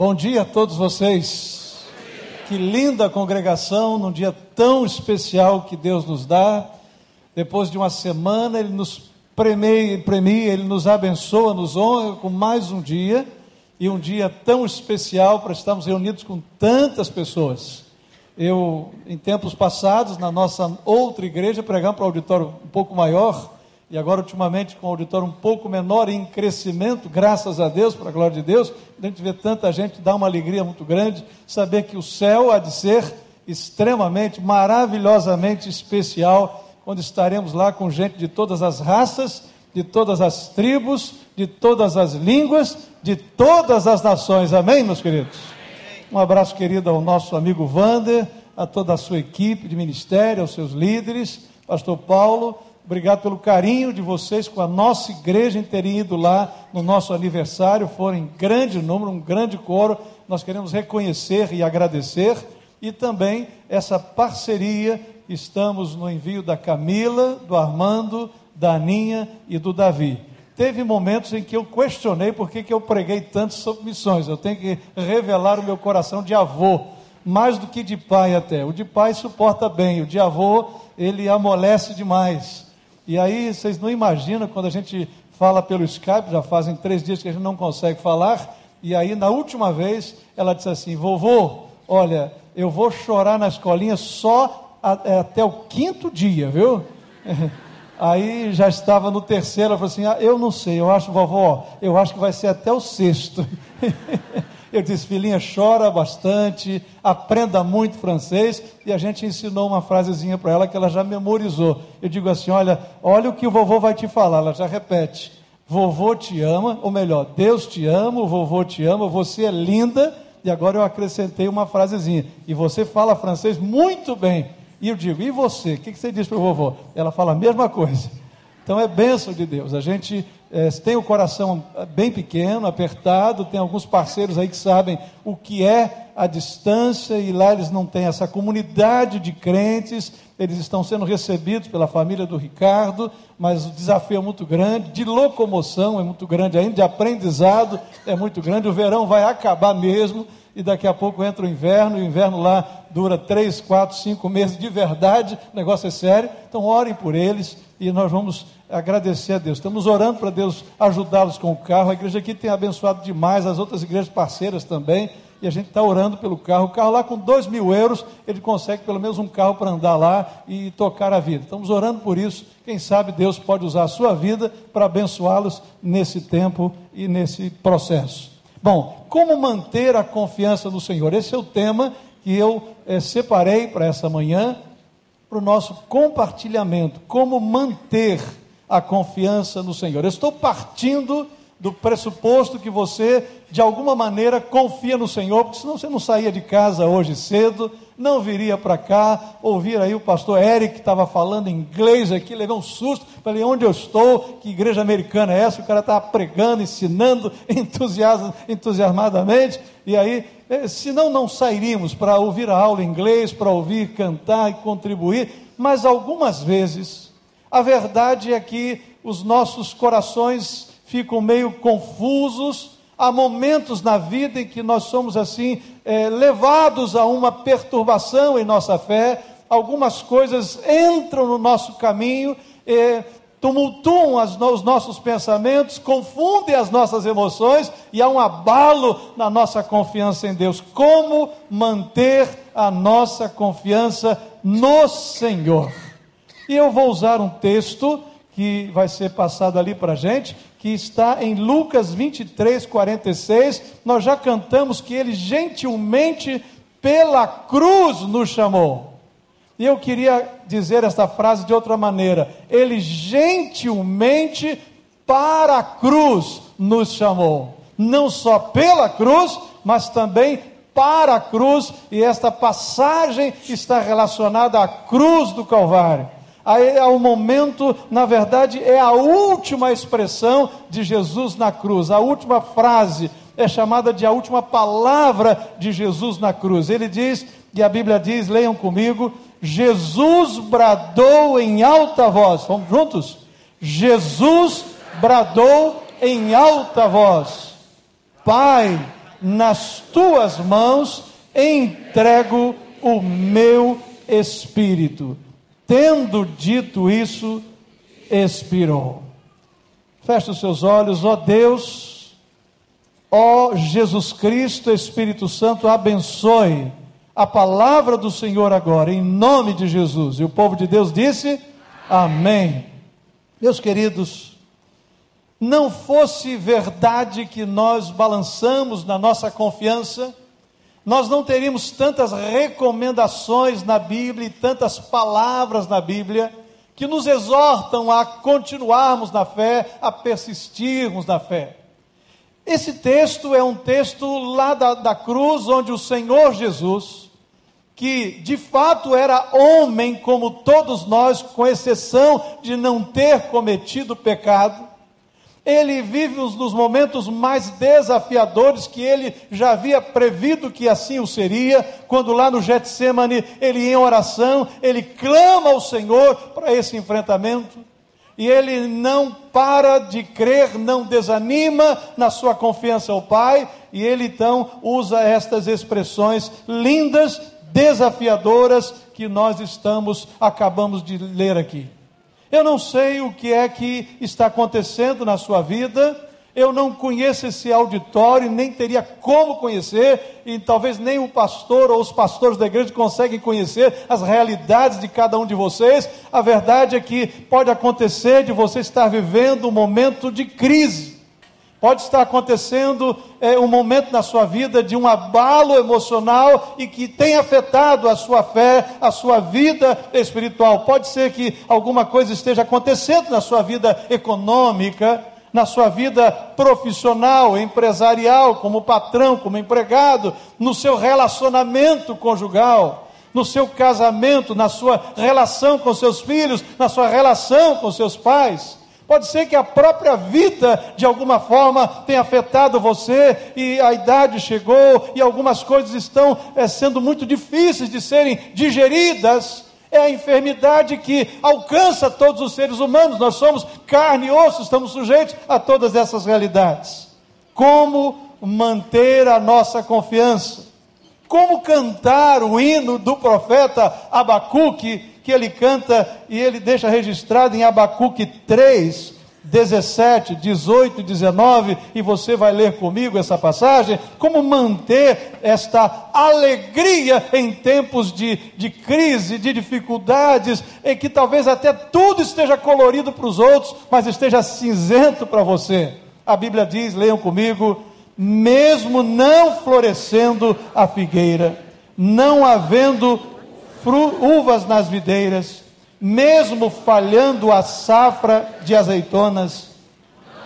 Bom dia a todos vocês. Que linda congregação num dia tão especial que Deus nos dá. Depois de uma semana, Ele nos premia, premia, Ele nos abençoa, nos honra com mais um dia e um dia tão especial para estarmos reunidos com tantas pessoas. Eu, em tempos passados, na nossa outra igreja, pregamos para um auditório um pouco maior e agora ultimamente com um auditório um pouco menor em crescimento, graças a Deus, para a glória de Deus, a gente vê tanta gente, dá uma alegria muito grande, saber que o céu há de ser extremamente, maravilhosamente especial, quando estaremos lá com gente de todas as raças, de todas as tribos, de todas as línguas, de todas as nações, amém, meus queridos? Um abraço querido ao nosso amigo Vander, a toda a sua equipe de ministério, aos seus líderes, pastor Paulo, Obrigado pelo carinho de vocês com a nossa igreja em terem ido lá no nosso aniversário. Foram em grande número, um grande coro. Nós queremos reconhecer e agradecer. E também essa parceria. Estamos no envio da Camila, do Armando, da Aninha e do Davi. Teve momentos em que eu questionei por que, que eu preguei tanto sobre missões. Eu tenho que revelar o meu coração de avô, mais do que de pai até. O de pai suporta bem, o de avô ele amolece demais. E aí vocês não imaginam quando a gente fala pelo Skype, já fazem três dias que a gente não consegue falar, e aí na última vez ela disse assim: Vovô, olha, eu vou chorar na escolinha só a, é, até o quinto dia, viu? Aí já estava no terceiro, ela falou assim: ah, Eu não sei, eu acho, vovó, eu acho que vai ser até o sexto. Eu disse, filhinha, chora bastante, aprenda muito francês, e a gente ensinou uma frasezinha para ela que ela já memorizou. Eu digo assim: olha, olha o que o vovô vai te falar, ela já repete. Vovô te ama, ou melhor, Deus te ama, o vovô te ama, você é linda, e agora eu acrescentei uma frasezinha. E você fala francês muito bem. E eu digo, e você? O que você diz para o vovô? Ela fala a mesma coisa. Então é bênção de Deus. A gente é, tem o coração bem pequeno, apertado, tem alguns parceiros aí que sabem o que é a distância, e lá eles não têm essa comunidade de crentes, eles estão sendo recebidos pela família do Ricardo, mas o desafio é muito grande, de locomoção é muito grande ainda, de aprendizado é muito grande, o verão vai acabar mesmo, e daqui a pouco entra o inverno, e o inverno lá dura três, quatro, cinco meses de verdade, o negócio é sério, então orem por eles, e nós vamos agradecer a Deus. Estamos orando para Deus ajudá-los com o carro. A igreja aqui tem abençoado demais, as outras igrejas parceiras também. E a gente está orando pelo carro. O carro lá com dois mil euros, ele consegue pelo menos um carro para andar lá e tocar a vida. Estamos orando por isso. Quem sabe Deus pode usar a sua vida para abençoá-los nesse tempo e nesse processo. Bom, como manter a confiança no Senhor? Esse é o tema que eu é, separei para essa manhã, para o nosso compartilhamento. Como manter a confiança no Senhor. Eu estou partindo do pressuposto que você, de alguma maneira, confia no Senhor, porque senão você não saía de casa hoje cedo, não viria para cá, ouvir aí o pastor Eric, que estava falando inglês aqui, levei um susto, falei, onde eu estou? Que igreja americana é essa? O cara estava pregando, ensinando entusiasmadamente, e aí, eh, senão não sairíamos para ouvir a aula em inglês, para ouvir cantar e contribuir, mas algumas vezes a verdade é que os nossos corações ficam meio confusos. Há momentos na vida em que nós somos assim, é, levados a uma perturbação em nossa fé. Algumas coisas entram no nosso caminho, é, tumultuam as, os nossos pensamentos, confundem as nossas emoções e há um abalo na nossa confiança em Deus. Como manter a nossa confiança no Senhor? E eu vou usar um texto que vai ser passado ali para a gente, que está em Lucas 23, 46. Nós já cantamos que ele gentilmente pela cruz nos chamou. E eu queria dizer esta frase de outra maneira: ele gentilmente para a cruz nos chamou. Não só pela cruz, mas também para a cruz, e esta passagem está relacionada à cruz do Calvário é o momento, na verdade, é a última expressão de Jesus na cruz, a última frase é chamada de a última palavra de Jesus na cruz. Ele diz, e a Bíblia diz, leiam comigo: Jesus bradou em alta voz. Vamos juntos? Jesus bradou em alta voz: Pai, nas tuas mãos entrego o meu espírito. Tendo dito isso, expirou. Feche os seus olhos, ó Deus, ó Jesus Cristo, Espírito Santo, abençoe a palavra do Senhor agora, em nome de Jesus. E o povo de Deus disse: Amém. Meus queridos, não fosse verdade que nós balançamos na nossa confiança, nós não teríamos tantas recomendações na Bíblia e tantas palavras na Bíblia que nos exortam a continuarmos na fé, a persistirmos na fé. Esse texto é um texto lá da, da cruz, onde o Senhor Jesus, que de fato era homem como todos nós, com exceção de não ter cometido pecado, ele vive um dos momentos mais desafiadores que ele já havia prevido que assim o seria, quando lá no Getsemane, ele em oração, ele clama ao Senhor para esse enfrentamento. E ele não para de crer, não desanima na sua confiança ao Pai, e ele então usa estas expressões lindas, desafiadoras que nós estamos acabamos de ler aqui. Eu não sei o que é que está acontecendo na sua vida, eu não conheço esse auditório, nem teria como conhecer, e talvez nem o pastor ou os pastores da igreja conseguem conhecer as realidades de cada um de vocês. A verdade é que pode acontecer de você estar vivendo um momento de crise Pode estar acontecendo é, um momento na sua vida de um abalo emocional e que tem afetado a sua fé, a sua vida espiritual. Pode ser que alguma coisa esteja acontecendo na sua vida econômica, na sua vida profissional, empresarial, como patrão, como empregado, no seu relacionamento conjugal, no seu casamento, na sua relação com seus filhos, na sua relação com seus pais. Pode ser que a própria vida, de alguma forma, tenha afetado você e a idade chegou e algumas coisas estão é, sendo muito difíceis de serem digeridas. É a enfermidade que alcança todos os seres humanos. Nós somos carne e osso, estamos sujeitos a todas essas realidades. Como manter a nossa confiança? Como cantar o hino do profeta Abacuque que ele canta e ele deixa registrado em Abacuque 3, 17, 18 e 19, e você vai ler comigo essa passagem, como manter esta alegria em tempos de, de crise, de dificuldades, em que talvez até tudo esteja colorido para os outros, mas esteja cinzento para você. A Bíblia diz, leiam comigo, mesmo não florescendo a figueira, não havendo uvas nas videiras, mesmo falhando a safra de azeitonas,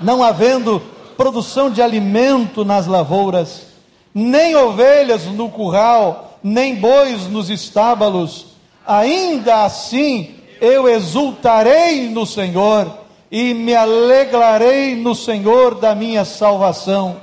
não havendo produção de alimento nas lavouras, nem ovelhas no curral, nem bois nos estábulos, ainda assim eu exultarei no Senhor e me alegrarei no Senhor da minha salvação.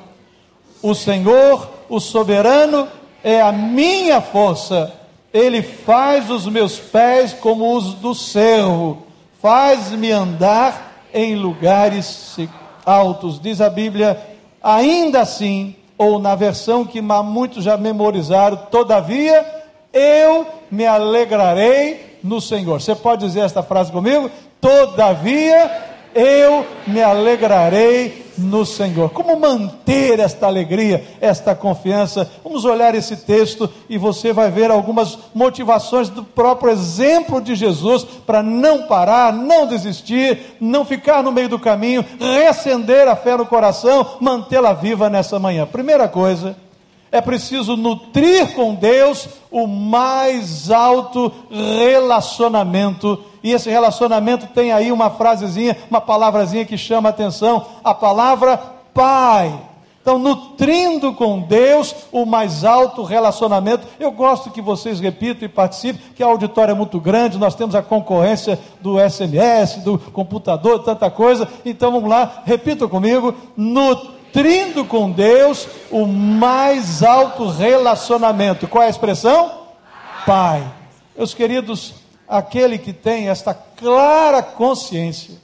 O Senhor, o soberano, é a minha força ele faz os meus pés como os do servo, faz-me andar em lugares altos. Diz a Bíblia, ainda assim, ou na versão que muitos já memorizaram, todavia eu me alegrarei no Senhor. Você pode dizer esta frase comigo? Todavia eu me alegrarei no Senhor. Como manter esta alegria, esta confiança? Vamos olhar esse texto e você vai ver algumas motivações do próprio exemplo de Jesus para não parar, não desistir, não ficar no meio do caminho, reacender a fé no coração, mantê-la viva nessa manhã. Primeira coisa, é preciso nutrir com Deus o mais alto relacionamento. E esse relacionamento tem aí uma frasezinha, uma palavrazinha que chama a atenção, a palavra Pai. Então, nutrindo com Deus o mais alto relacionamento. Eu gosto que vocês repitam e participem, que a auditória é muito grande, nós temos a concorrência do SMS, do computador, tanta coisa. Então, vamos lá, repitam comigo: nutrindo com Deus o mais alto relacionamento. Qual é a expressão? Pai. Meus queridos, aquele que tem esta clara consciência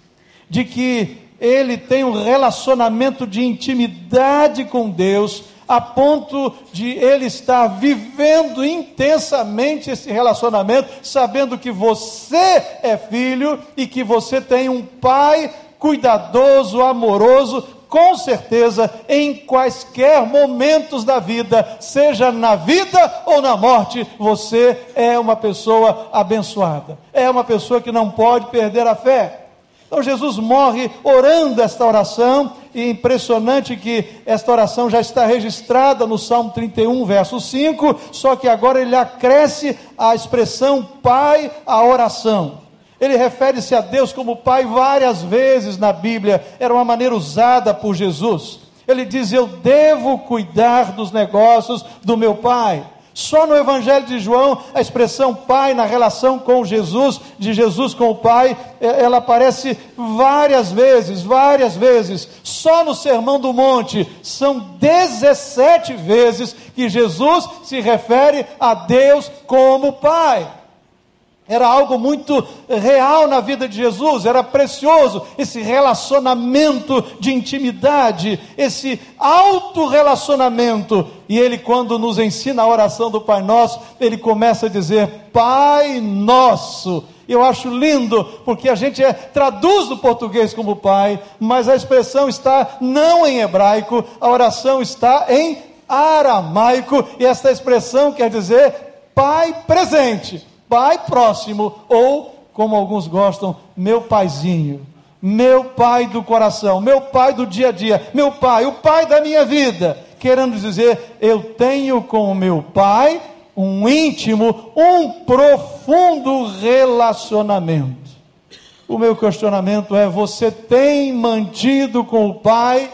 de que ele tem um relacionamento de intimidade com Deus, a ponto de ele estar vivendo intensamente esse relacionamento, sabendo que você é filho e que você tem um pai cuidadoso, amoroso, com certeza, em quaisquer momentos da vida, seja na vida ou na morte, você é uma pessoa abençoada, é uma pessoa que não pode perder a fé. Então Jesus morre orando esta oração, e é impressionante que esta oração já está registrada no Salmo 31, verso 5, só que agora ele acresce a expressão Pai à oração. Ele refere-se a Deus como Pai várias vezes na Bíblia, era uma maneira usada por Jesus. Ele diz: Eu devo cuidar dos negócios do meu Pai. Só no Evangelho de João, a expressão Pai na relação com Jesus, de Jesus com o Pai, é, ela aparece várias vezes, várias vezes. Só no Sermão do Monte, são 17 vezes que Jesus se refere a Deus como Pai. Era algo muito real na vida de Jesus, era precioso esse relacionamento de intimidade, esse auto-relacionamento. E ele, quando nos ensina a oração do Pai Nosso, ele começa a dizer: Pai Nosso. Eu acho lindo, porque a gente é, traduz do português como Pai, mas a expressão está não em hebraico, a oração está em aramaico, e essa expressão quer dizer Pai presente pai próximo, ou, como alguns gostam, meu paizinho, meu pai do coração, meu pai do dia a dia, meu pai, o pai da minha vida. Querendo dizer, eu tenho com o meu pai um íntimo, um profundo relacionamento. O meu questionamento é: você tem mantido com o pai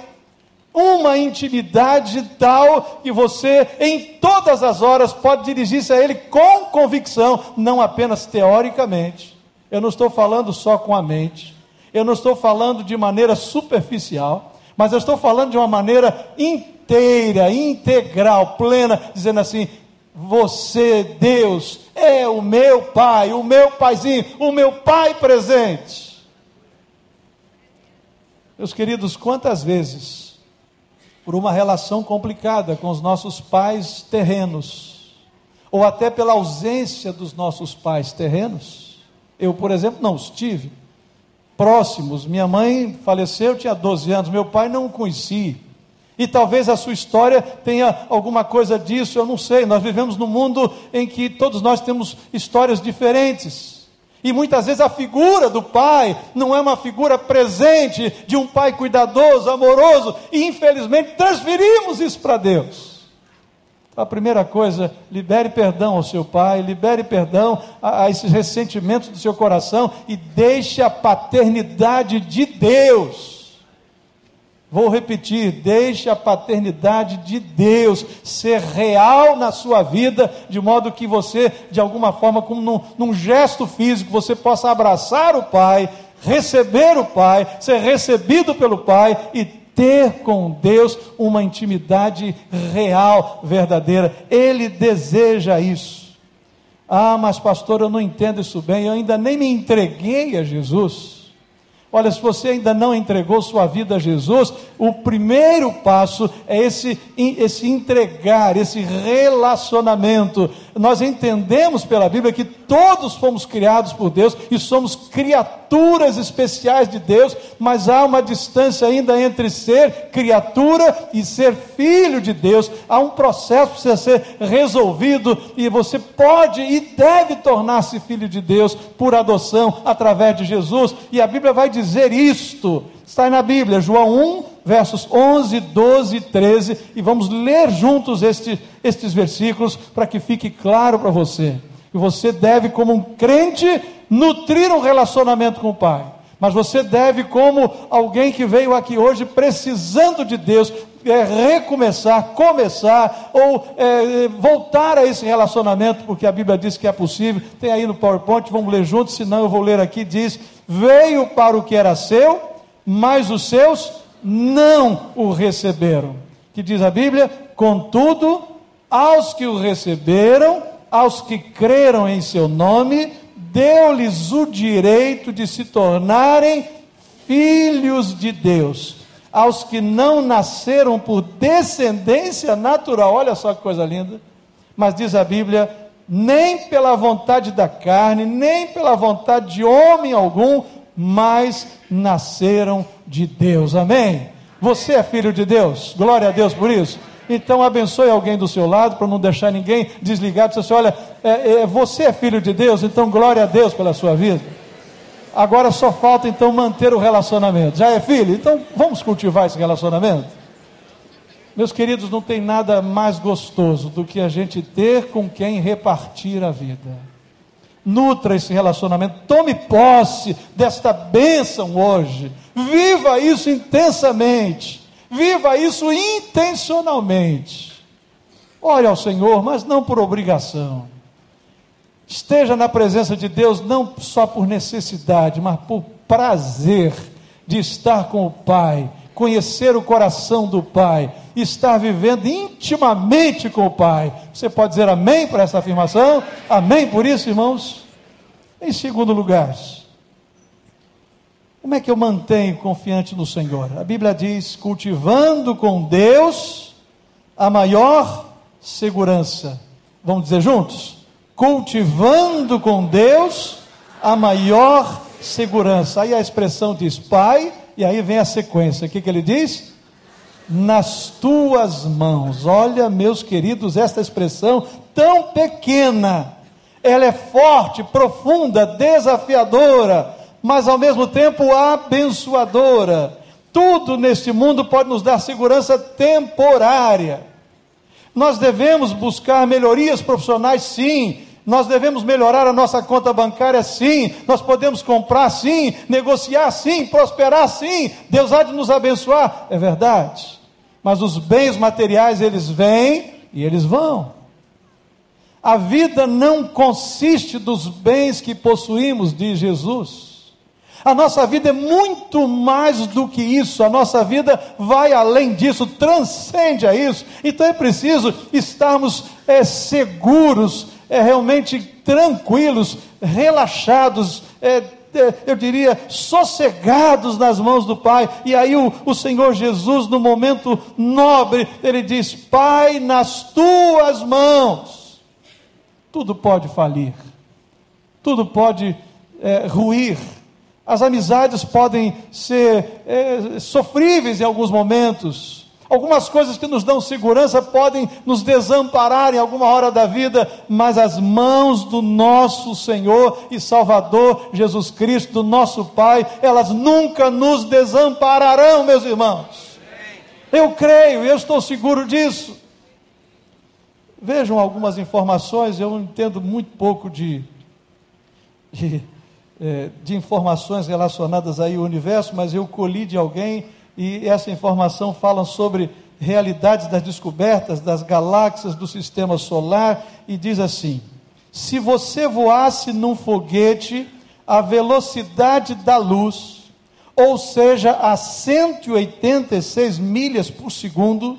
uma intimidade tal que você, em todas as horas, pode dirigir-se a Ele com convicção, não apenas teoricamente. Eu não estou falando só com a mente, eu não estou falando de maneira superficial, mas eu estou falando de uma maneira inteira, integral, plena, dizendo assim: Você, Deus, é o meu Pai, o meu Paizinho, o meu Pai presente. Meus queridos, quantas vezes por uma relação complicada com os nossos pais terrenos, ou até pela ausência dos nossos pais terrenos. Eu, por exemplo, não os tive próximos. Minha mãe faleceu, tinha 12 anos, meu pai não o conheci. E talvez a sua história tenha alguma coisa disso, eu não sei. Nós vivemos num mundo em que todos nós temos histórias diferentes. E muitas vezes a figura do pai não é uma figura presente de um pai cuidadoso, amoroso, e infelizmente transferimos isso para Deus. A primeira coisa, libere perdão ao seu pai, libere perdão a, a esses ressentimentos do seu coração e deixe a paternidade de Deus Vou repetir: deixe a paternidade de Deus ser real na sua vida, de modo que você, de alguma forma, como num, num gesto físico, você possa abraçar o Pai, receber o Pai, ser recebido pelo Pai e ter com Deus uma intimidade real, verdadeira. Ele deseja isso. Ah, mas pastor, eu não entendo isso bem, eu ainda nem me entreguei a Jesus. Olha, se você ainda não entregou sua vida a Jesus, o primeiro passo é esse, esse entregar, esse relacionamento. Nós entendemos pela Bíblia que todos fomos criados por Deus e somos criaturas especiais de Deus, mas há uma distância ainda entre ser criatura e ser filho de Deus. Há um processo que precisa ser resolvido e você pode e deve tornar-se filho de Deus por adoção através de Jesus. E a Bíblia vai dizer isto. Está na Bíblia, João 1, versos 11, 12 e 13, e vamos ler juntos este, estes versículos para que fique claro para você. E você deve, como um crente, nutrir um relacionamento com o Pai. Mas você deve, como alguém que veio aqui hoje precisando de Deus, é, recomeçar, começar ou é, voltar a esse relacionamento, porque a Bíblia diz que é possível. Tem aí no PowerPoint, vamos ler juntos, senão eu vou ler aqui. Diz: Veio para o que era seu, mas os seus não o receberam. Que diz a Bíblia: Contudo, aos que o receberam, aos que creram em seu nome, deu-lhes o direito de se tornarem filhos de Deus, aos que não nasceram por descendência natural. Olha só que coisa linda. Mas diz a Bíblia: nem pela vontade da carne, nem pela vontade de homem algum, mas nasceram de Deus. Amém? Você é filho de Deus. Glória a Deus por isso. Então abençoe alguém do seu lado para não deixar ninguém desligado. Você assim, olha, é, é, você é filho de Deus, então glória a Deus pela sua vida. Agora só falta então manter o relacionamento. Já é filho? Então vamos cultivar esse relacionamento. Meus queridos, não tem nada mais gostoso do que a gente ter com quem repartir a vida. Nutra esse relacionamento, tome posse desta bênção hoje, viva isso intensamente, viva isso intencionalmente. Ore ao Senhor, mas não por obrigação. Esteja na presença de Deus não só por necessidade, mas por prazer de estar com o Pai, conhecer o coração do Pai, estar vivendo intimamente com o Pai. Você pode dizer amém para essa afirmação? Amém por isso, irmãos? Em segundo lugar, como é que eu mantenho confiante no Senhor? A Bíblia diz: cultivando com Deus a maior segurança. Vamos dizer juntos? Cultivando com Deus a maior segurança. Aí a expressão diz Pai, e aí vem a sequência. O que, que ele diz? nas tuas mãos. Olha, meus queridos, esta expressão tão pequena, ela é forte, profunda, desafiadora, mas ao mesmo tempo abençoadora. Tudo neste mundo pode nos dar segurança temporária. Nós devemos buscar melhorias profissionais, sim, nós devemos melhorar a nossa conta bancária, sim. Nós podemos comprar, sim. Negociar, sim. Prosperar, sim. Deus há de nos abençoar. É verdade. Mas os bens materiais, eles vêm e eles vão. A vida não consiste dos bens que possuímos, diz Jesus. A nossa vida é muito mais do que isso, a nossa vida vai além disso, transcende a isso. Então é preciso estarmos é, seguros é, realmente tranquilos, relaxados, é, eu diria, sossegados nas mãos do Pai. E aí o, o Senhor Jesus, no momento nobre, ele diz: Pai, nas tuas mãos, tudo pode falir, tudo pode é, ruir. As amizades podem ser é, sofríveis em alguns momentos, Algumas coisas que nos dão segurança podem nos desamparar em alguma hora da vida, mas as mãos do nosso Senhor e Salvador Jesus Cristo, do nosso Pai, elas nunca nos desampararão, meus irmãos. Eu creio, eu estou seguro disso. Vejam algumas informações, eu entendo muito pouco de, de, é, de informações relacionadas aí ao universo, mas eu colhi de alguém e essa informação fala sobre realidades das descobertas das galáxias do sistema solar e diz assim: se você voasse num foguete a velocidade da luz, ou seja, a 186 milhas por segundo,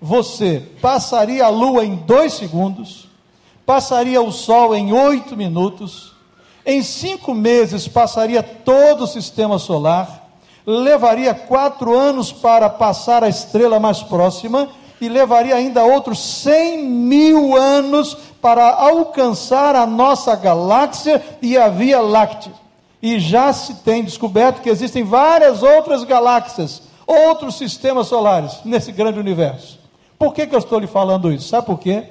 você passaria a lua em dois segundos, passaria o sol em oito minutos, em cinco meses passaria todo o sistema solar levaria quatro anos para passar a estrela mais próxima e levaria ainda outros cem mil anos para alcançar a nossa galáxia e a Via Láctea. E já se tem descoberto que existem várias outras galáxias, outros sistemas solares nesse grande universo. Por que, que eu estou lhe falando isso? Sabe por quê?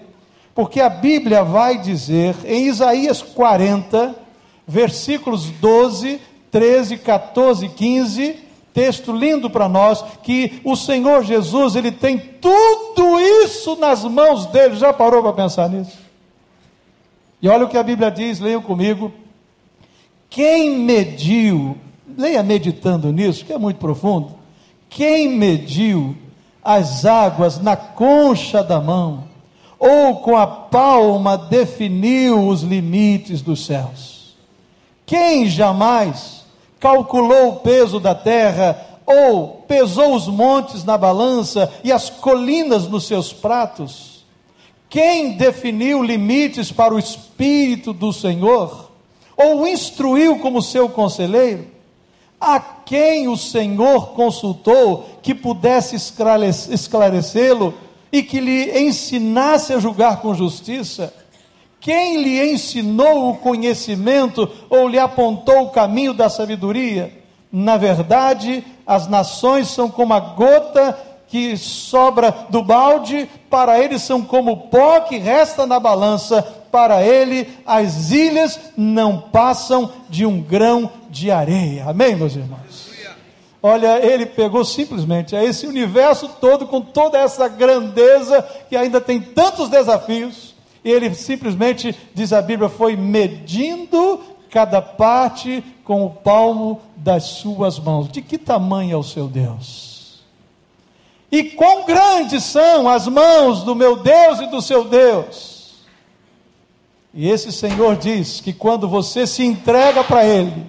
Porque a Bíblia vai dizer em Isaías 40, versículos 12, 13, 14 e 15, texto lindo para nós, que o Senhor Jesus, ele tem tudo isso nas mãos dele. Já parou para pensar nisso? E olha o que a Bíblia diz, leiam comigo. Quem mediu, leia meditando nisso, que é muito profundo. Quem mediu as águas na concha da mão, ou com a palma definiu os limites dos céus? Quem jamais calculou o peso da terra, ou pesou os montes na balança e as colinas nos seus pratos? Quem definiu limites para o Espírito do Senhor? Ou instruiu como seu conselheiro? a quem o Senhor consultou que pudesse esclarecê-lo e que lhe ensinasse a julgar com justiça? Quem lhe ensinou o conhecimento ou lhe apontou o caminho da sabedoria? Na verdade, as nações são como a gota que sobra do balde, para ele são como pó que resta na balança, para ele as ilhas não passam de um grão de areia. Amém, meus irmãos? Olha, ele pegou simplesmente é esse universo todo com toda essa grandeza que ainda tem tantos desafios, ele simplesmente, diz a Bíblia, foi medindo cada parte com o palmo das suas mãos. De que tamanho é o seu Deus? E quão grandes são as mãos do meu Deus e do seu Deus. E esse Senhor diz que quando você se entrega para Ele,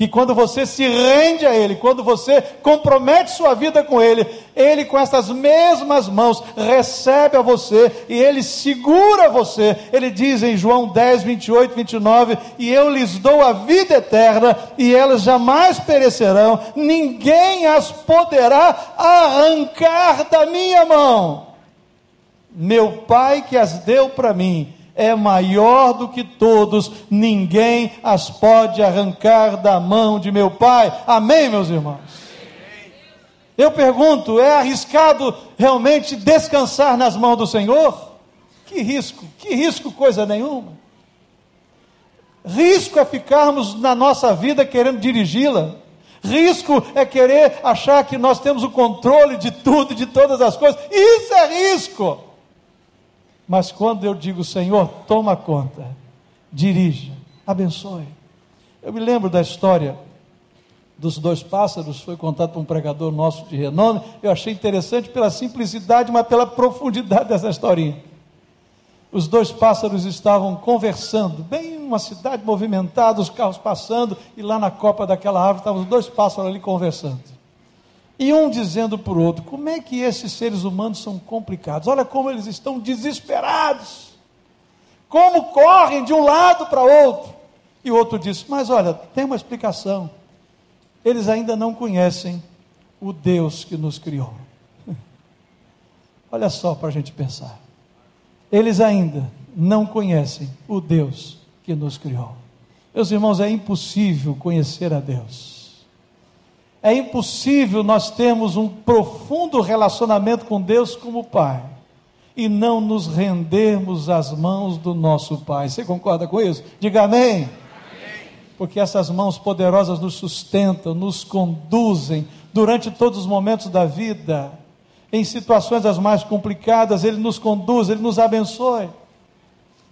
e quando você se rende a Ele, quando você compromete sua vida com Ele, Ele com essas mesmas mãos recebe a você e Ele segura você. Ele diz em João 10, 28, 29: E eu lhes dou a vida eterna, e elas jamais perecerão, ninguém as poderá arrancar da minha mão. Meu Pai que as deu para mim é maior do que todos, ninguém as pode arrancar da mão de meu Pai. Amém, meus irmãos? Eu pergunto: é arriscado realmente descansar nas mãos do Senhor? Que risco, que risco, coisa nenhuma. Risco é ficarmos na nossa vida querendo dirigi-la. Risco é querer achar que nós temos o controle de tudo, de todas as coisas. Isso é risco. Mas quando eu digo, Senhor, toma conta, dirija, abençoe. Eu me lembro da história dos dois pássaros, foi contado por um pregador nosso de renome. Eu achei interessante pela simplicidade, mas pela profundidade dessa historinha. Os dois pássaros estavam conversando, bem uma cidade movimentada, os carros passando, e lá na copa daquela árvore estavam os dois pássaros ali conversando. E um dizendo para o outro: como é que esses seres humanos são complicados? Olha como eles estão desesperados. Como correm de um lado para outro. E o outro disse: Mas olha, tem uma explicação. Eles ainda não conhecem o Deus que nos criou. Olha só para a gente pensar. Eles ainda não conhecem o Deus que nos criou. Meus irmãos, é impossível conhecer a Deus é impossível nós termos um profundo relacionamento com Deus como Pai e não nos rendermos às mãos do nosso Pai. Você concorda com isso? Diga amém. Porque essas mãos poderosas nos sustentam, nos conduzem durante todos os momentos da vida. Em situações as mais complicadas, Ele nos conduz, Ele nos abençoe.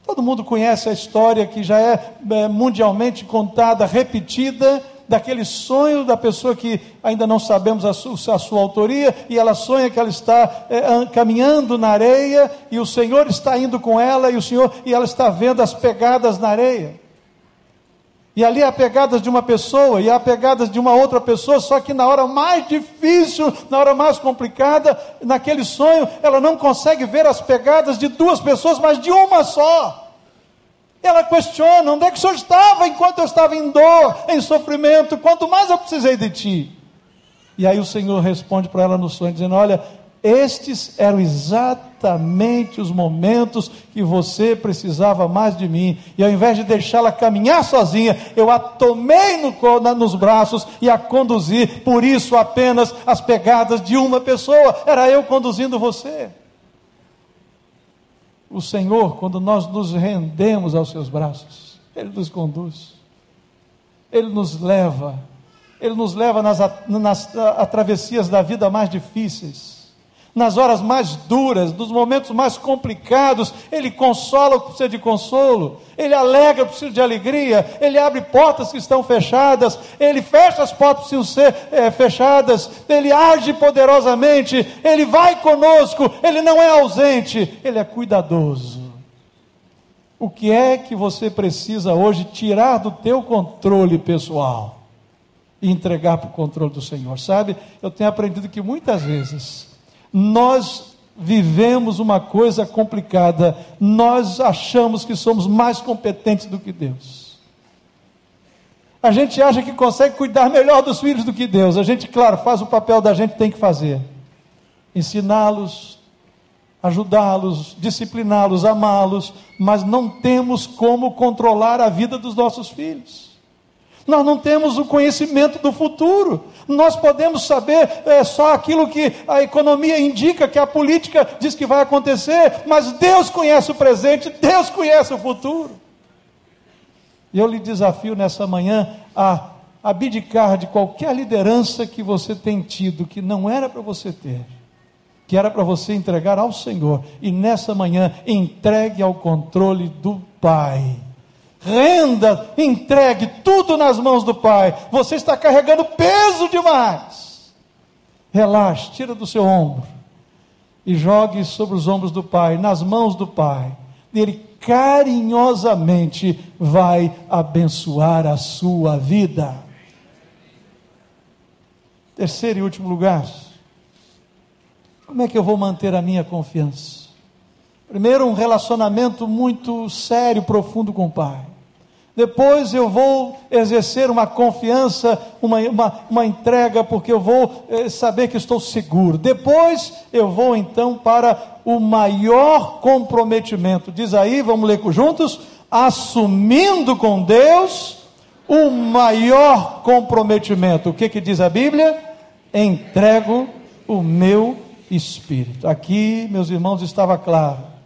Todo mundo conhece a história que já é, é mundialmente contada, repetida, daquele sonho da pessoa que ainda não sabemos a sua, a sua autoria, e ela sonha que ela está é, caminhando na areia, e o Senhor está indo com ela, e o Senhor, e ela está vendo as pegadas na areia. E ali há pegadas de uma pessoa e há pegadas de uma outra pessoa, só que na hora mais difícil, na hora mais complicada, naquele sonho, ela não consegue ver as pegadas de duas pessoas, mas de uma só. Ela questiona: onde é que o senhor estava enquanto eu estava em dor, em sofrimento? Quanto mais eu precisei de ti. E aí o Senhor responde para ela no sonho, dizendo: Olha, estes eram exatamente os momentos que você precisava mais de mim. E ao invés de deixá-la caminhar sozinha, eu a tomei no, na, nos braços e a conduzi. Por isso, apenas as pegadas de uma pessoa. Era eu conduzindo você o Senhor, quando nós nos rendemos aos seus braços, Ele nos conduz, Ele nos leva, Ele nos leva nas, nas travessias da vida mais difíceis nas horas mais duras, nos momentos mais complicados, Ele consola o que precisa de consolo, Ele alegra o que precisa de alegria, Ele abre portas que estão fechadas, Ele fecha as portas que precisam ser é, fechadas, Ele age poderosamente, Ele vai conosco, Ele não é ausente, Ele é cuidadoso. O que é que você precisa hoje tirar do teu controle pessoal e entregar para o controle do Senhor? Sabe, eu tenho aprendido que muitas vezes nós vivemos uma coisa complicada, nós achamos que somos mais competentes do que Deus. A gente acha que consegue cuidar melhor dos filhos do que Deus. A gente, claro, faz o papel da gente, tem que fazer. Ensiná-los, ajudá-los, discipliná-los, amá-los, mas não temos como controlar a vida dos nossos filhos. Nós não temos o conhecimento do futuro. Nós podemos saber é, só aquilo que a economia indica, que a política diz que vai acontecer, mas Deus conhece o presente, Deus conhece o futuro. E eu lhe desafio nessa manhã a abdicar de qualquer liderança que você tem tido, que não era para você ter, que era para você entregar ao Senhor, e nessa manhã entregue ao controle do Pai. Renda, entregue tudo nas mãos do Pai. Você está carregando peso demais. Relaxe, tira do seu ombro e jogue sobre os ombros do Pai, nas mãos do Pai. Ele carinhosamente vai abençoar a sua vida. Terceiro e último lugar, como é que eu vou manter a minha confiança? Primeiro, um relacionamento muito sério, profundo com o Pai. Depois eu vou exercer uma confiança, uma, uma, uma entrega, porque eu vou eh, saber que estou seguro. Depois eu vou então para o maior comprometimento. Diz aí, vamos ler juntos: assumindo com Deus o maior comprometimento. O que, que diz a Bíblia? Entrego o meu espírito. Aqui, meus irmãos, estava claro.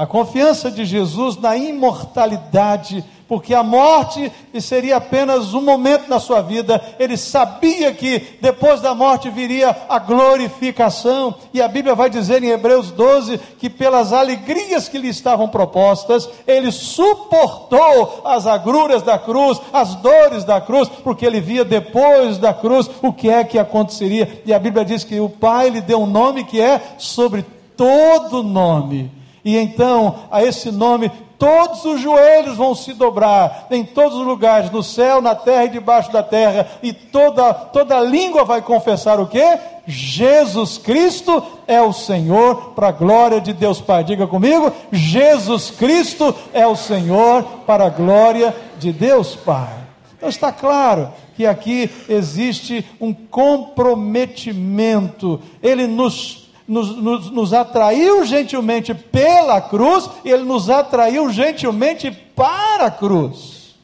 A confiança de Jesus na imortalidade porque a morte seria apenas um momento na sua vida. Ele sabia que depois da morte viria a glorificação, e a Bíblia vai dizer em Hebreus 12 que pelas alegrias que lhe estavam propostas, ele suportou as agruras da cruz, as dores da cruz, porque ele via depois da cruz o que é que aconteceria. E a Bíblia diz que o Pai lhe deu um nome que é sobre todo nome. E então, a esse nome todos os joelhos vão se dobrar, em todos os lugares, no céu, na terra e debaixo da terra, e toda, toda língua vai confessar o que? Jesus Cristo é o Senhor, para a glória de Deus Pai. Diga comigo: Jesus Cristo é o Senhor, para a glória de Deus Pai. Então está claro que aqui existe um comprometimento, ele nos nos, nos, nos atraiu gentilmente pela cruz, Ele nos atraiu gentilmente para a cruz.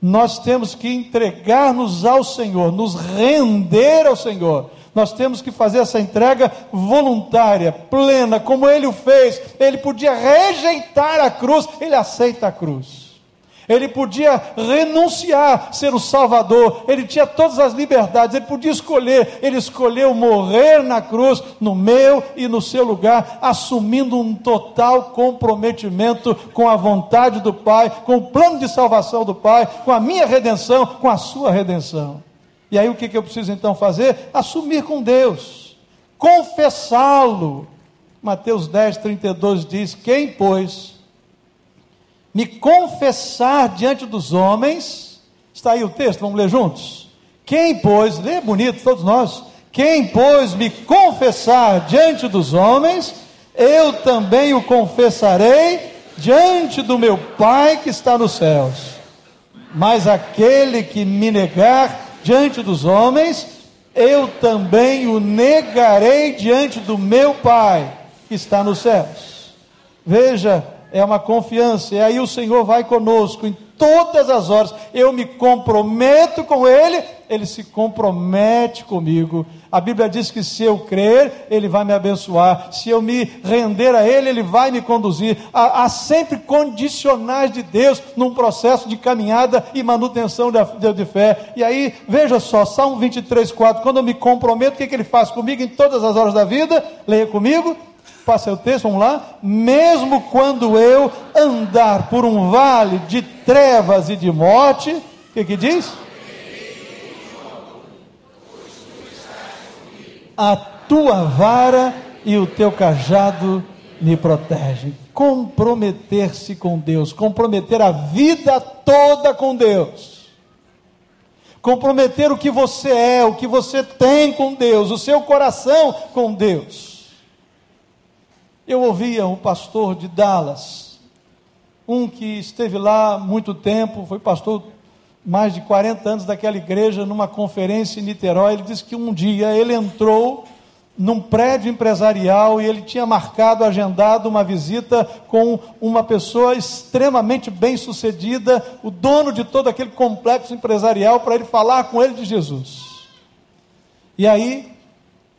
Nós temos que entregar-nos ao Senhor, nos render ao Senhor. Nós temos que fazer essa entrega voluntária, plena, como ele o fez. Ele podia rejeitar a cruz, ele aceita a cruz. Ele podia renunciar ser o Salvador, ele tinha todas as liberdades, ele podia escolher, ele escolheu morrer na cruz, no meu e no seu lugar, assumindo um total comprometimento com a vontade do Pai, com o plano de salvação do Pai, com a minha redenção, com a sua redenção. E aí o que, que eu preciso então fazer? Assumir com Deus, confessá-lo. Mateus 10, 32 diz: Quem, pois, me confessar diante dos homens, está aí o texto, vamos ler juntos. Quem, pois, lê bonito todos nós, quem, pois, me confessar diante dos homens, eu também o confessarei diante do meu Pai que está nos céus. Mas aquele que me negar diante dos homens, eu também o negarei diante do meu Pai que está nos céus. Veja é uma confiança, e aí o Senhor vai conosco em todas as horas. Eu me comprometo com Ele, Ele se compromete comigo. A Bíblia diz que se eu crer, Ele vai me abençoar. Se eu me render a Ele, Ele vai me conduzir. Há, há sempre condicionais de Deus num processo de caminhada e manutenção de, de fé. E aí, veja só, Salmo 23, 4. Quando eu me comprometo, o que, que Ele faz comigo em todas as horas da vida? Leia comigo Passa o texto, vamos lá. Mesmo quando eu andar por um vale de trevas e de morte, o que, que diz? A tua vara e o teu cajado me protegem. Comprometer-se com Deus, comprometer a vida toda com Deus. Comprometer o que você é, o que você tem com Deus, o seu coração com Deus. Eu ouvia um pastor de Dallas, um que esteve lá muito tempo, foi pastor mais de 40 anos daquela igreja, numa conferência em Niterói, ele disse que um dia ele entrou num prédio empresarial e ele tinha marcado, agendado uma visita com uma pessoa extremamente bem sucedida, o dono de todo aquele complexo empresarial, para ele falar com ele de Jesus. E aí,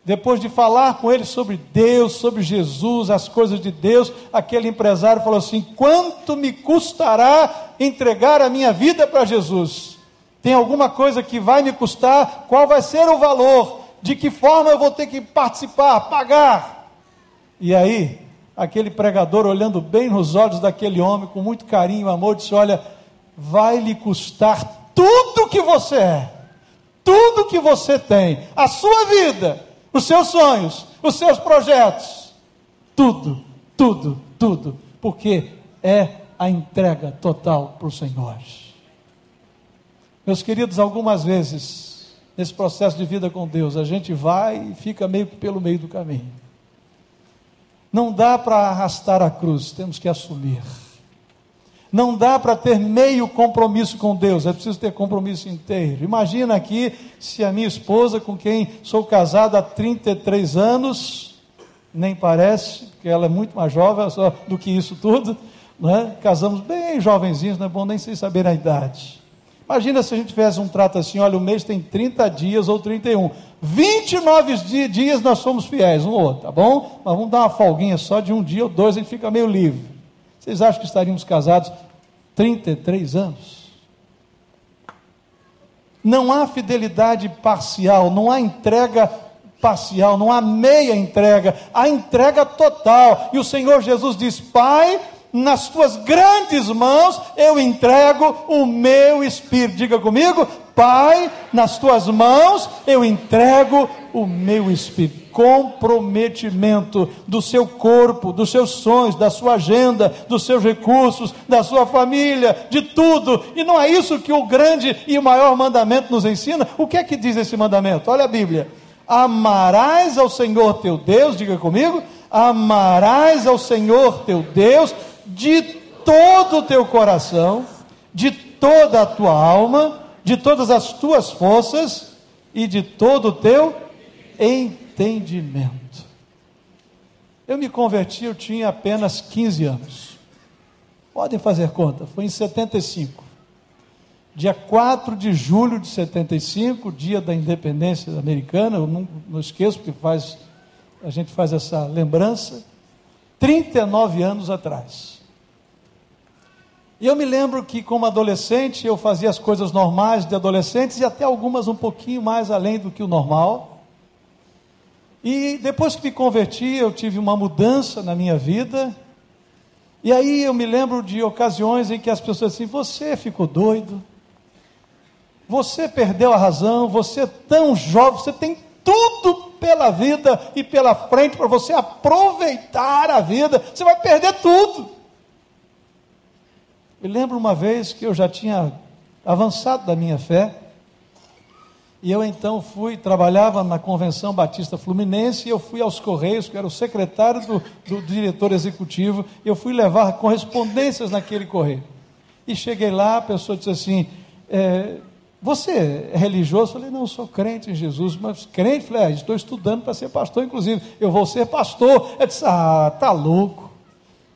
depois de falar com ele sobre Deus, sobre Jesus, as coisas de Deus, aquele empresário falou assim: quanto me custará entregar a minha vida para Jesus? Tem alguma coisa que vai me custar? Qual vai ser o valor? de que forma eu vou ter que participar, pagar. E aí, aquele pregador, olhando bem nos olhos daquele homem, com muito carinho e amor, disse: Olha, vai lhe custar tudo que você é, tudo que você tem, a sua vida, os seus sonhos, os seus projetos, tudo, tudo, tudo, porque é a entrega total para o Senhor. Meus queridos, algumas vezes nesse processo de vida com Deus. A gente vai e fica meio que pelo meio do caminho. Não dá para arrastar a cruz, temos que assumir. Não dá para ter meio compromisso com Deus, é preciso ter compromisso inteiro. Imagina aqui se a minha esposa, com quem sou casado há 33 anos, nem parece, porque ela é muito mais jovem do que isso tudo, né? casamos bem jovenzinhos, não é bom nem sem saber a idade. Imagina se a gente tivesse um trato assim: olha, o mês tem 30 dias ou 31. 29 dias nós somos fiéis, um ou outro, tá bom? Mas vamos dar uma folguinha só de um dia ou dois, a gente fica meio livre. Vocês acham que estaríamos casados 33 anos? Não há fidelidade parcial, não há entrega parcial, não há meia entrega, há entrega total. E o Senhor Jesus diz: Pai, nas tuas grandes mãos eu entrego o meu espírito. Diga comigo, Pai, nas tuas mãos eu entrego o meu espírito. Comprometimento do seu corpo, dos seus sonhos, da sua agenda, dos seus recursos, da sua família, de tudo. E não é isso que o grande e maior mandamento nos ensina? O que é que diz esse mandamento? Olha a Bíblia. Amarás ao Senhor teu Deus, diga comigo, amarás ao Senhor teu Deus de todo o teu coração, de toda a tua alma, de todas as tuas forças e de todo o teu entendimento. Eu me converti, eu tinha apenas 15 anos. Podem fazer conta, foi em 75. Dia 4 de julho de 75, dia da independência americana, eu não, não esqueço porque faz, a gente faz essa lembrança. 39 anos atrás. E eu me lembro que, como adolescente, eu fazia as coisas normais de adolescentes e até algumas um pouquinho mais além do que o normal. E depois que me converti, eu tive uma mudança na minha vida. E aí eu me lembro de ocasiões em que as pessoas assim: você ficou doido, você perdeu a razão, você é tão jovem, você tem tudo pela vida e pela frente para você aproveitar a vida, você vai perder tudo. Me lembro uma vez que eu já tinha avançado da minha fé, e eu então fui, trabalhava na Convenção Batista Fluminense, e eu fui aos Correios, que era o secretário do, do diretor executivo, eu fui levar correspondências naquele correio. E cheguei lá, a pessoa disse assim: é, Você é religioso? Eu falei: Não, eu sou crente em Jesus, mas crente? Falei: ah, Estou estudando para ser pastor, inclusive, eu vou ser pastor. Eu disse: Ah, tá louco.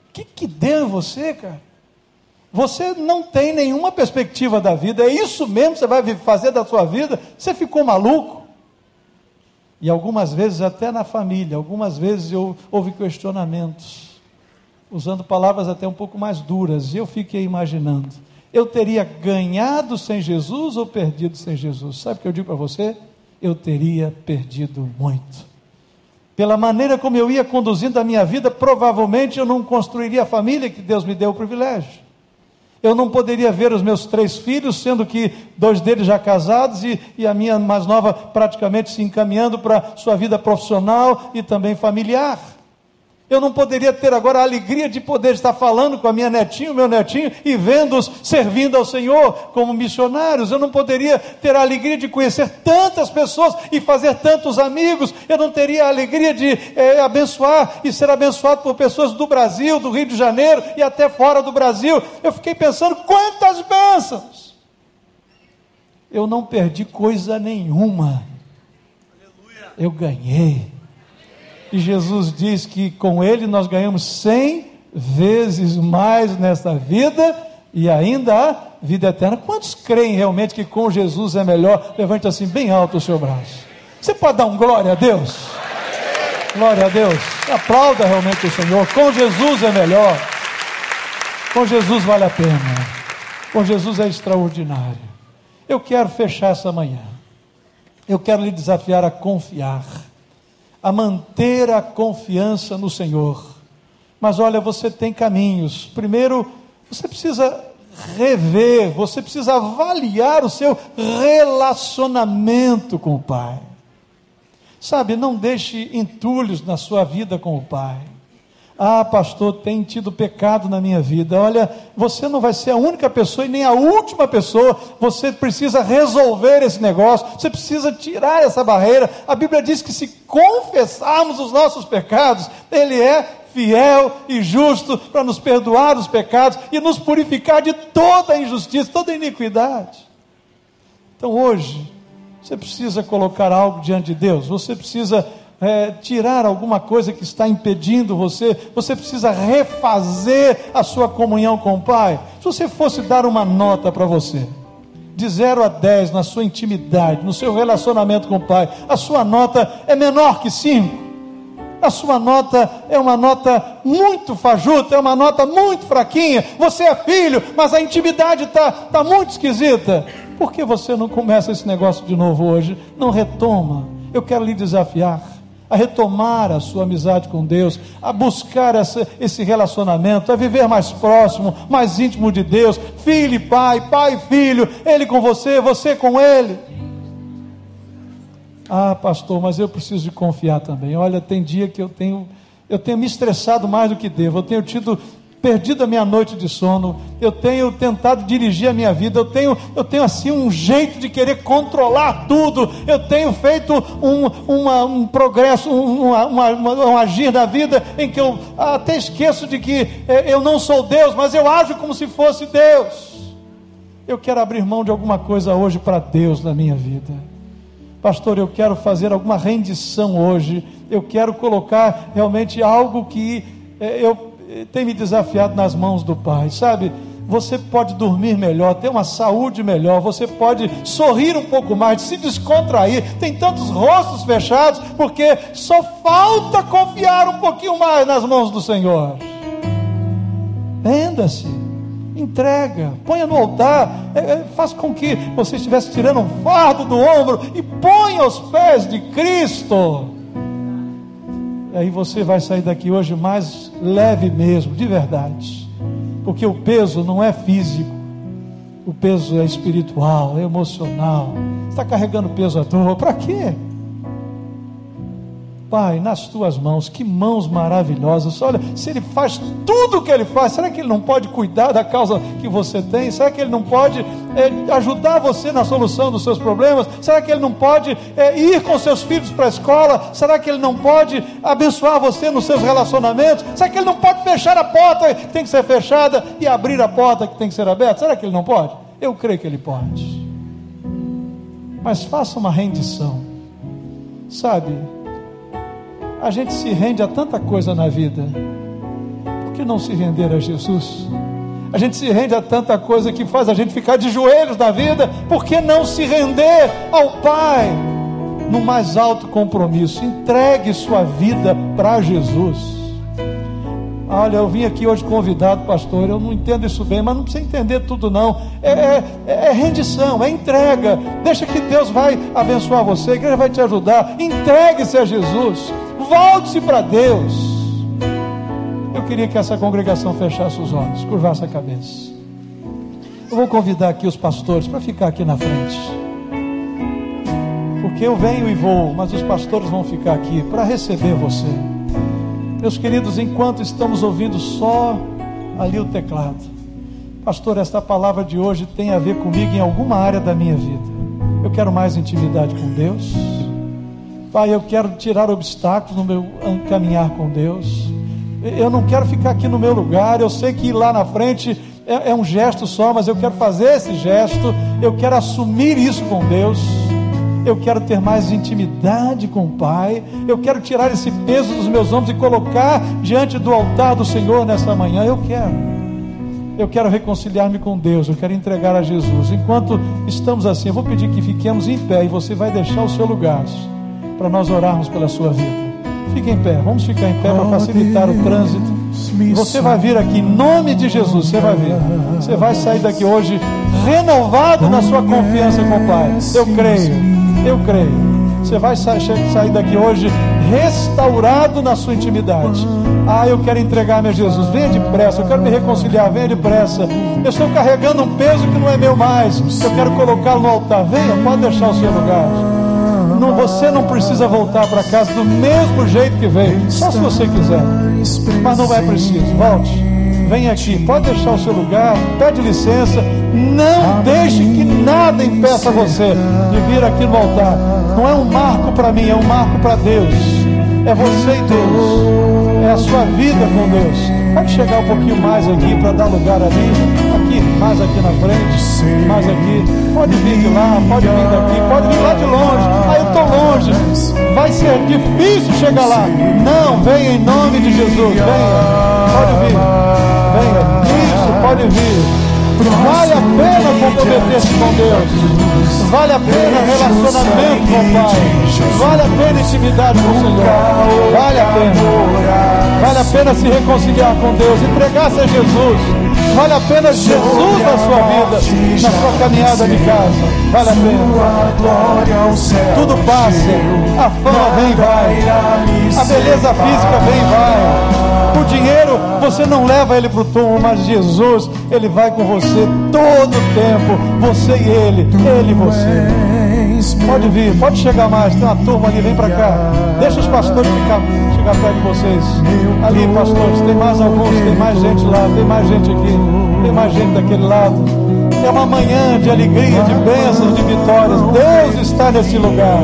O que, que deu em você, cara? Você não tem nenhuma perspectiva da vida, é isso mesmo que você vai fazer da sua vida? Você ficou maluco? E algumas vezes, até na família, algumas vezes eu houve questionamentos, usando palavras até um pouco mais duras, e eu fiquei imaginando: eu teria ganhado sem Jesus ou perdido sem Jesus? Sabe o que eu digo para você? Eu teria perdido muito. Pela maneira como eu ia conduzindo a minha vida, provavelmente eu não construiria a família que Deus me deu o privilégio. Eu não poderia ver os meus três filhos, sendo que dois deles já casados e, e a minha mais nova praticamente se encaminhando para sua vida profissional e também familiar. Eu não poderia ter agora a alegria de poder estar falando com a minha netinha, o meu netinho, e vendo-os servindo ao Senhor como missionários. Eu não poderia ter a alegria de conhecer tantas pessoas e fazer tantos amigos. Eu não teria a alegria de é, abençoar e ser abençoado por pessoas do Brasil, do Rio de Janeiro e até fora do Brasil. Eu fiquei pensando quantas bênçãos. eu não perdi coisa nenhuma. Eu ganhei. E Jesus diz que com Ele nós ganhamos cem vezes mais nesta vida e ainda a vida eterna. Quantos creem realmente que com Jesus é melhor? Levante assim bem alto o seu braço. Você pode dar um glória a Deus? Glória a Deus. Aplauda realmente o Senhor. Com Jesus é melhor. Com Jesus vale a pena. Com Jesus é extraordinário. Eu quero fechar essa manhã. Eu quero lhe desafiar a confiar, a manter a confiança no Senhor. Mas olha, você tem caminhos. Primeiro, você precisa rever, você precisa avaliar o seu relacionamento com o Pai. Sabe, não deixe entulhos na sua vida com o Pai. Ah, pastor, tem tido pecado na minha vida. Olha, você não vai ser a única pessoa e nem a última pessoa. Você precisa resolver esse negócio. Você precisa tirar essa barreira. A Bíblia diz que se confessarmos os nossos pecados, Ele é fiel e justo para nos perdoar os pecados e nos purificar de toda injustiça, toda iniquidade. Então hoje, você precisa colocar algo diante de Deus, você precisa é, tirar alguma coisa que está impedindo você, você precisa refazer a sua comunhão com o Pai. Se você fosse dar uma nota para você, de 0 a 10 na sua intimidade, no seu relacionamento com o Pai, a sua nota é menor que 5. A sua nota é uma nota muito fajuta, é uma nota muito fraquinha. Você é filho, mas a intimidade está tá muito esquisita. Por que você não começa esse negócio de novo hoje? Não retoma. Eu quero lhe desafiar a retomar a sua amizade com Deus, a buscar essa, esse relacionamento, a viver mais próximo, mais íntimo de Deus, filho e pai, pai e filho, Ele com você, você com Ele. Ah, pastor, mas eu preciso de confiar também. Olha, tem dia que eu tenho, eu tenho me estressado mais do que devo, eu tenho tido perdido a minha noite de sono, eu tenho tentado dirigir a minha vida, eu tenho, eu tenho assim um jeito de querer controlar tudo, eu tenho feito um, uma, um progresso, um, uma, uma, um agir da vida em que eu até esqueço de que é, eu não sou Deus, mas eu ajo como se fosse Deus. Eu quero abrir mão de alguma coisa hoje para Deus na minha vida. Pastor, eu quero fazer alguma rendição hoje. Eu quero colocar realmente algo que é, eu tem me desafiado nas mãos do Pai, sabe? Você pode dormir melhor, ter uma saúde melhor, você pode sorrir um pouco mais, se descontrair. Tem tantos rostos fechados, porque só falta confiar um pouquinho mais nas mãos do Senhor. Renda-se, entrega, ponha no altar, é, é, faz com que você estivesse tirando um fardo do ombro e ponha aos pés de Cristo. E aí você vai sair daqui hoje mais leve mesmo, de verdade. Porque o peso não é físico, o peso é espiritual, é emocional. Você está carregando peso à toa, para quê? Pai, nas tuas mãos, que mãos maravilhosas. Olha, se ele faz tudo o que ele faz, será que ele não pode cuidar da causa que você tem? Será que ele não pode é, ajudar você na solução dos seus problemas? Será que ele não pode é, ir com seus filhos para a escola? Será que ele não pode abençoar você nos seus relacionamentos? Será que ele não pode fechar a porta que tem que ser fechada e abrir a porta que tem que ser aberta? Será que ele não pode? Eu creio que ele pode. Mas faça uma rendição. Sabe? A gente se rende a tanta coisa na vida. Por que não se render a Jesus? A gente se rende a tanta coisa que faz a gente ficar de joelhos na vida. Por que não se render ao Pai no mais alto compromisso? Entregue sua vida para Jesus. Olha, eu vim aqui hoje convidado, pastor. Eu não entendo isso bem, mas não precisa entender tudo, não. É, é, é rendição, é entrega. Deixa que Deus vai abençoar você, que Ele vai te ajudar. Entregue-se a Jesus. Volte-se para Deus. Eu queria que essa congregação fechasse os olhos, curvasse a cabeça. Eu vou convidar aqui os pastores para ficar aqui na frente. Porque eu venho e vou, mas os pastores vão ficar aqui para receber você. Meus queridos, enquanto estamos ouvindo só ali o teclado, pastor, esta palavra de hoje tem a ver comigo em alguma área da minha vida. Eu quero mais intimidade com Deus. Pai, eu quero tirar obstáculos no meu caminhar com Deus. Eu não quero ficar aqui no meu lugar. Eu sei que lá na frente é, é um gesto só, mas eu quero fazer esse gesto, eu quero assumir isso com Deus. Eu quero ter mais intimidade com o Pai. Eu quero tirar esse peso dos meus ombros e colocar diante do altar do Senhor nessa manhã. Eu quero. Eu quero reconciliar-me com Deus. Eu quero entregar a Jesus. Enquanto estamos assim, eu vou pedir que fiquemos em pé e você vai deixar o seu lugar para nós orarmos pela sua vida. Fique em pé. Vamos ficar em pé para facilitar o trânsito. Você vai vir aqui em nome de Jesus. Você vai vir. Você vai sair daqui hoje renovado na sua confiança com o Pai. Eu creio. Eu creio. Você vai sair daqui hoje restaurado na sua intimidade. Ah, eu quero entregar-me a Jesus. Venha depressa, eu quero me reconciliar. Venha depressa. Eu estou carregando um peso que não é meu mais. Eu quero colocá-lo no altar. Venha, pode deixar o seu lugar. Não, você não precisa voltar para casa do mesmo jeito que veio, só se você quiser. Mas não é preciso. Volte. Venha aqui, pode deixar o seu lugar, pede licença. Não deixe que nada impeça você de vir aqui no altar. Não é um marco para mim, é um marco para Deus. É você e Deus. É a sua vida com Deus. Pode chegar um pouquinho mais aqui para dar lugar ali. Aqui, mais aqui na frente. Mais aqui. Pode vir de lá, pode vir daqui, pode vir lá de longe. Ah, eu estou longe. Vai ser difícil chegar lá. Não, venha em nome de Jesus. Venha. Pode vir. Venha. Isso, pode vir. Vale a pena comprometer-se com Deus. Vale a pena relacionamento com o Pai. Vale a pena intimidade com o Senhor. Vale a pena. Vale a pena se reconciliar com Deus. Entregar-se a Jesus. Vale a pena Jesus na sua vida, na sua caminhada de casa. Vale a pena. Tudo passa. A fama vem e vai. A beleza física vem e vai. O dinheiro você não leva ele para o túmulo, mas Jesus, ele vai com você todo o tempo. Você e ele, ele e você. Pode vir, pode chegar mais. Tem uma turma ali, vem para cá. Deixa os pastores ficar, chegar perto de vocês. Ali, pastores, tem mais alguns, tem mais gente lá, tem mais gente aqui, tem mais gente daquele lado. É uma manhã de alegria, de bênçãos, de vitórias. Deus está nesse lugar.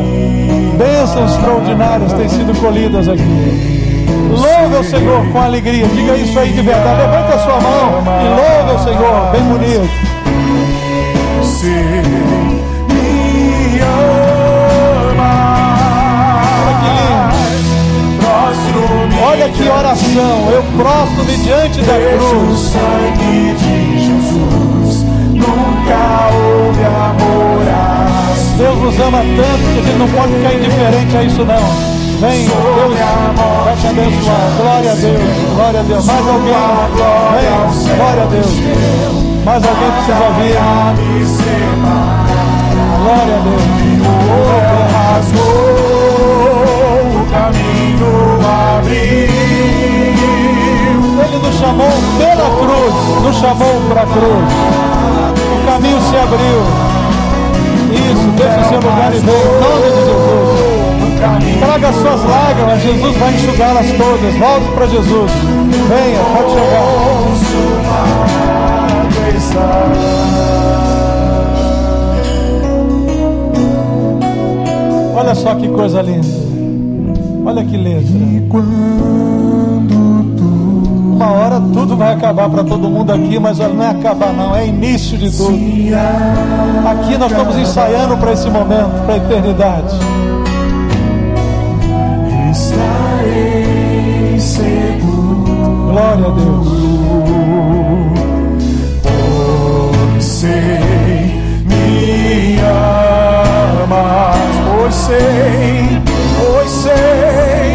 Bênçãos extraordinárias têm sido colhidas aqui. Louve o Senhor com alegria. Diga isso aí de verdade. Levante a sua mão e louve o Senhor. Bem bonito. Olha que oração. Eu prostro-me diante da cruz. O sangue de Jesus nunca houve amor. Deus nos ama tanto que a gente não pode ficar indiferente a isso não. Vem, Deus vai te abençoar. Glória a Deus, glória a Deus. Mais alguém? Vem, glória a Deus. Mais alguém precisa vir. Glória a Deus. Nos chamou para a cruz. O caminho se abriu. Isso, deixa o seu lugar e vem em nome de Jesus. Traga suas lágrimas, Jesus vai enxugá-las todas. Volte para Jesus. Venha, pode chegar. Olha só que coisa linda. Olha que letra. Uma hora tudo vai acabar para todo mundo aqui, mas olha, não é acabar não, é início de tudo. Aqui nós estamos ensaiando para esse momento, para a eternidade. Glória a Deus. Pois sei, me amas, pois sei, pois sei,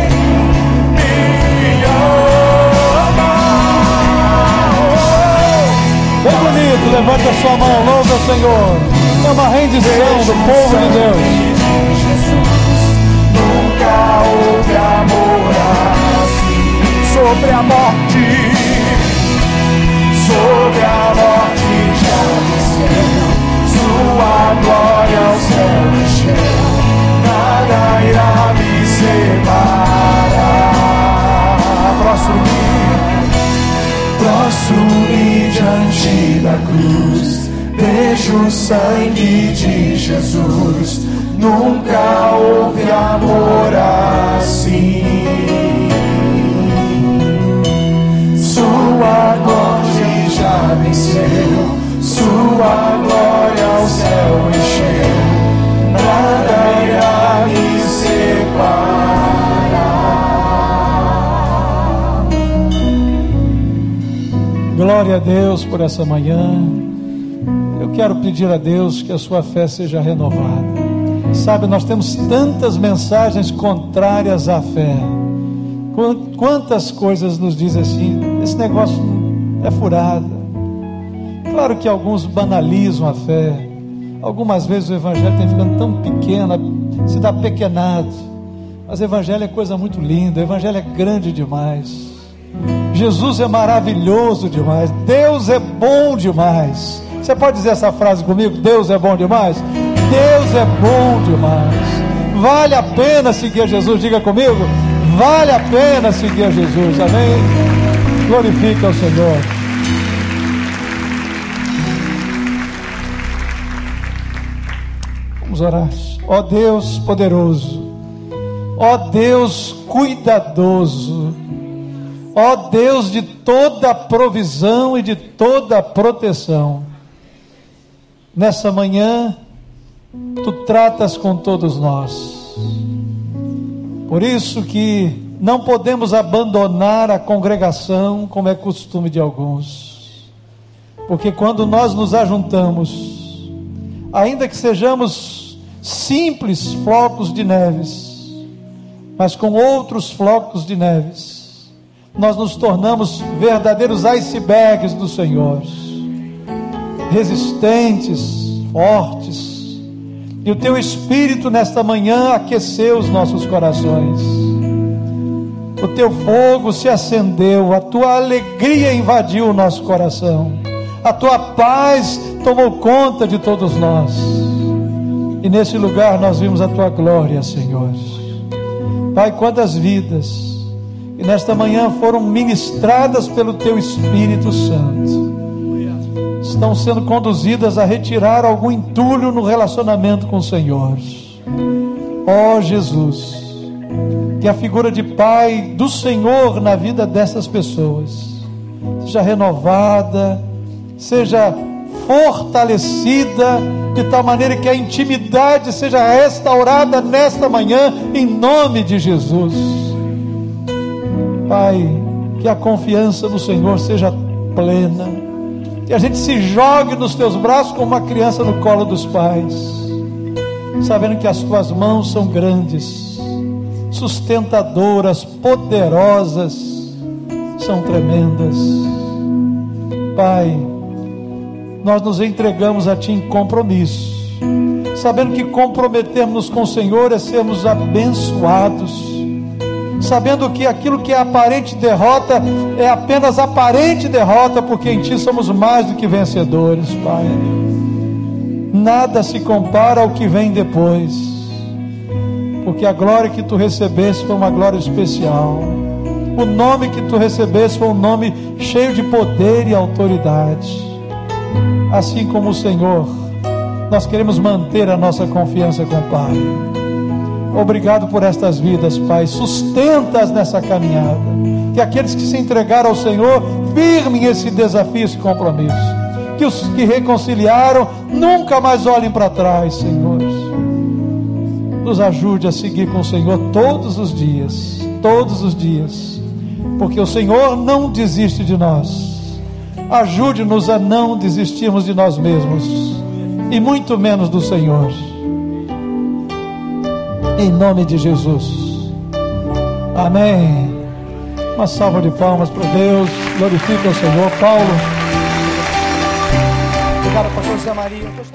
Bem bonito, levante a sua mão, louva o Senhor. É uma rendição do povo de Deus. Nunca houve amor assim sobre a morte sobre a morte já desceu, sua glória ao céu encheu, nada irá me separar. Prostro-me, diante da cruz, vejo o sangue de Jesus, nunca houve amor assim. Sua glória já venceu. Sua glória Glória a Deus por essa manhã. Eu quero pedir a Deus que a sua fé seja renovada. Sabe, nós temos tantas mensagens contrárias à fé. Quantas coisas nos dizem assim, esse negócio é furada. Claro que alguns banalizam a fé. Algumas vezes o evangelho tem ficando tão pequeno, se dá pequenado. Mas o evangelho é coisa muito linda, o evangelho é grande demais. Jesus é maravilhoso demais, Deus é bom demais. Você pode dizer essa frase comigo? Deus é bom demais? Deus é bom demais. Vale a pena seguir Jesus. Diga comigo. Vale a pena seguir Jesus. Amém. Glorifica o Senhor. Vamos orar. Ó oh Deus poderoso. Ó oh Deus cuidadoso. Ó Deus de toda provisão e de toda proteção. Nessa manhã, tu tratas com todos nós. Por isso que não podemos abandonar a congregação, como é costume de alguns. Porque quando nós nos ajuntamos, ainda que sejamos simples flocos de neves, mas com outros flocos de neves, nós nos tornamos verdadeiros icebergs do Senhor, resistentes, fortes, e o teu espírito nesta manhã aqueceu os nossos corações. O teu fogo se acendeu, a tua alegria invadiu o nosso coração. A tua paz tomou conta de todos nós. E nesse lugar nós vimos a tua glória, Senhor. Pai, quantas vidas e nesta manhã foram ministradas pelo teu Espírito Santo estão sendo conduzidas a retirar algum entulho no relacionamento com o Senhor. Ó oh, Jesus, que a figura de Pai do Senhor na vida dessas pessoas seja renovada, seja fortalecida, de tal maneira que a intimidade seja restaurada nesta manhã, em nome de Jesus. Pai, que a confiança no Senhor seja plena que a gente se jogue nos teus braços como uma criança no colo dos pais, sabendo que as tuas mãos são grandes, sustentadoras, poderosas, são tremendas. Pai, nós nos entregamos a Ti em compromisso, sabendo que comprometermos com o Senhor é sermos abençoados sabendo que aquilo que é aparente derrota é apenas aparente derrota, porque em Ti somos mais do que vencedores, Pai. Nada se compara ao que vem depois, porque a glória que Tu recebeste foi uma glória especial. O nome que Tu recebeste foi um nome cheio de poder e autoridade. Assim como o Senhor, nós queremos manter a nossa confiança com o Pai. Obrigado por estas vidas, Pai. Sustenta-as nessa caminhada. Que aqueles que se entregaram ao Senhor firmem esse desafio, esse compromisso. Que os que reconciliaram nunca mais olhem para trás, Senhor. Nos ajude a seguir com o Senhor todos os dias, todos os dias, porque o Senhor não desiste de nós. Ajude-nos a não desistirmos de nós mesmos e muito menos do Senhor em nome de Jesus. Amém. Uma salva de palmas para Deus. Glorifica o Senhor. Paulo. Obrigado, pastor Zé Maria.